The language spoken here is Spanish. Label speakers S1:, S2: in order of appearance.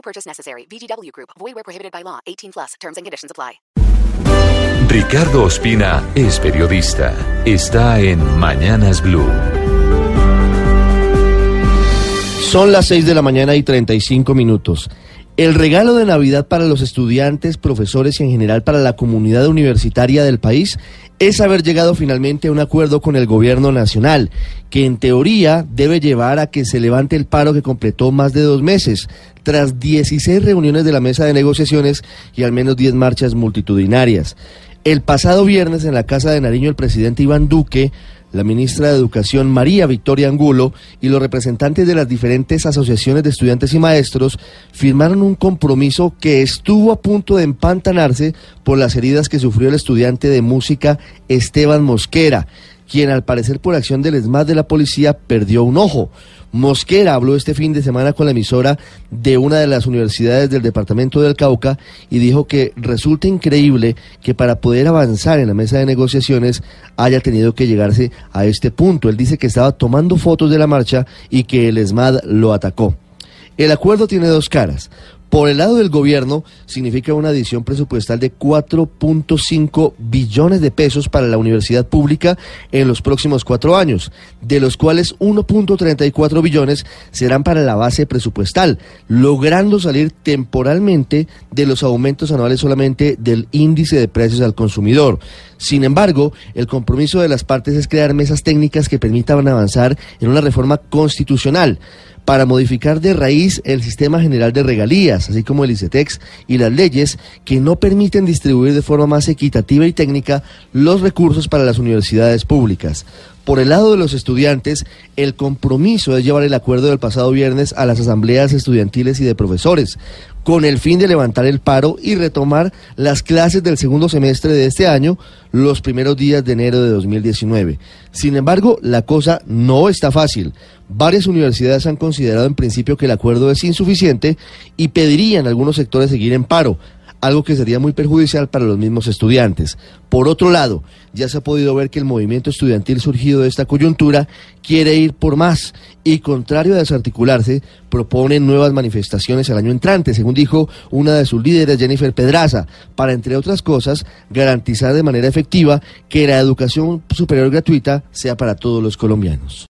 S1: No purchase necessary. VGW Group. Void where prohibited by law. 18 plus. Terms and conditions apply.
S2: Ricardo Ospina es periodista. Está en Mañanas Blue.
S3: Son las 6 de la mañana y 35 minutos. El regalo de Navidad para los estudiantes, profesores y en general para la comunidad universitaria del país es haber llegado finalmente a un acuerdo con el gobierno nacional, que en teoría debe llevar a que se levante el paro que completó más de dos meses, tras 16 reuniones de la mesa de negociaciones y al menos 10 marchas multitudinarias. El pasado viernes en la Casa de Nariño el presidente Iván Duque la ministra de Educación María Victoria Angulo y los representantes de las diferentes asociaciones de estudiantes y maestros firmaron un compromiso que estuvo a punto de empantanarse por las heridas que sufrió el estudiante de música Esteban Mosquera, quien al parecer por acción del ESMAD de la policía perdió un ojo. Mosquera habló este fin de semana con la emisora de una de las universidades del departamento del Cauca y dijo que resulta increíble que para poder avanzar en la mesa de negociaciones haya tenido que llegarse a este punto. Él dice que estaba tomando fotos de la marcha y que el ESMAD lo atacó. El acuerdo tiene dos caras. Por el lado del gobierno, significa una adición presupuestal de 4.5 billones de pesos para la universidad pública en los próximos cuatro años, de los cuales 1.34 billones serán para la base presupuestal, logrando salir temporalmente de los aumentos anuales solamente del índice de precios al consumidor. Sin embargo, el compromiso de las partes es crear mesas técnicas que permitan avanzar en una reforma constitucional para modificar de raíz el sistema general de regalías, así como el ICETEX y las leyes que no permiten distribuir de forma más equitativa y técnica los recursos para las universidades públicas. Por el lado de los estudiantes, el compromiso es llevar el acuerdo del pasado viernes a las asambleas estudiantiles y de profesores, con el fin de levantar el paro y retomar las clases del segundo semestre de este año, los primeros días de enero de 2019. Sin embargo, la cosa no está fácil. Varias universidades han considerado en principio que el acuerdo es insuficiente y pedirían a algunos sectores seguir en paro algo que sería muy perjudicial para los mismos estudiantes. Por otro lado, ya se ha podido ver que el movimiento estudiantil surgido de esta coyuntura quiere ir por más y, contrario a desarticularse, propone nuevas manifestaciones el año entrante, según dijo una de sus líderes, Jennifer Pedraza, para, entre otras cosas, garantizar de manera efectiva que la educación superior gratuita sea para todos los colombianos.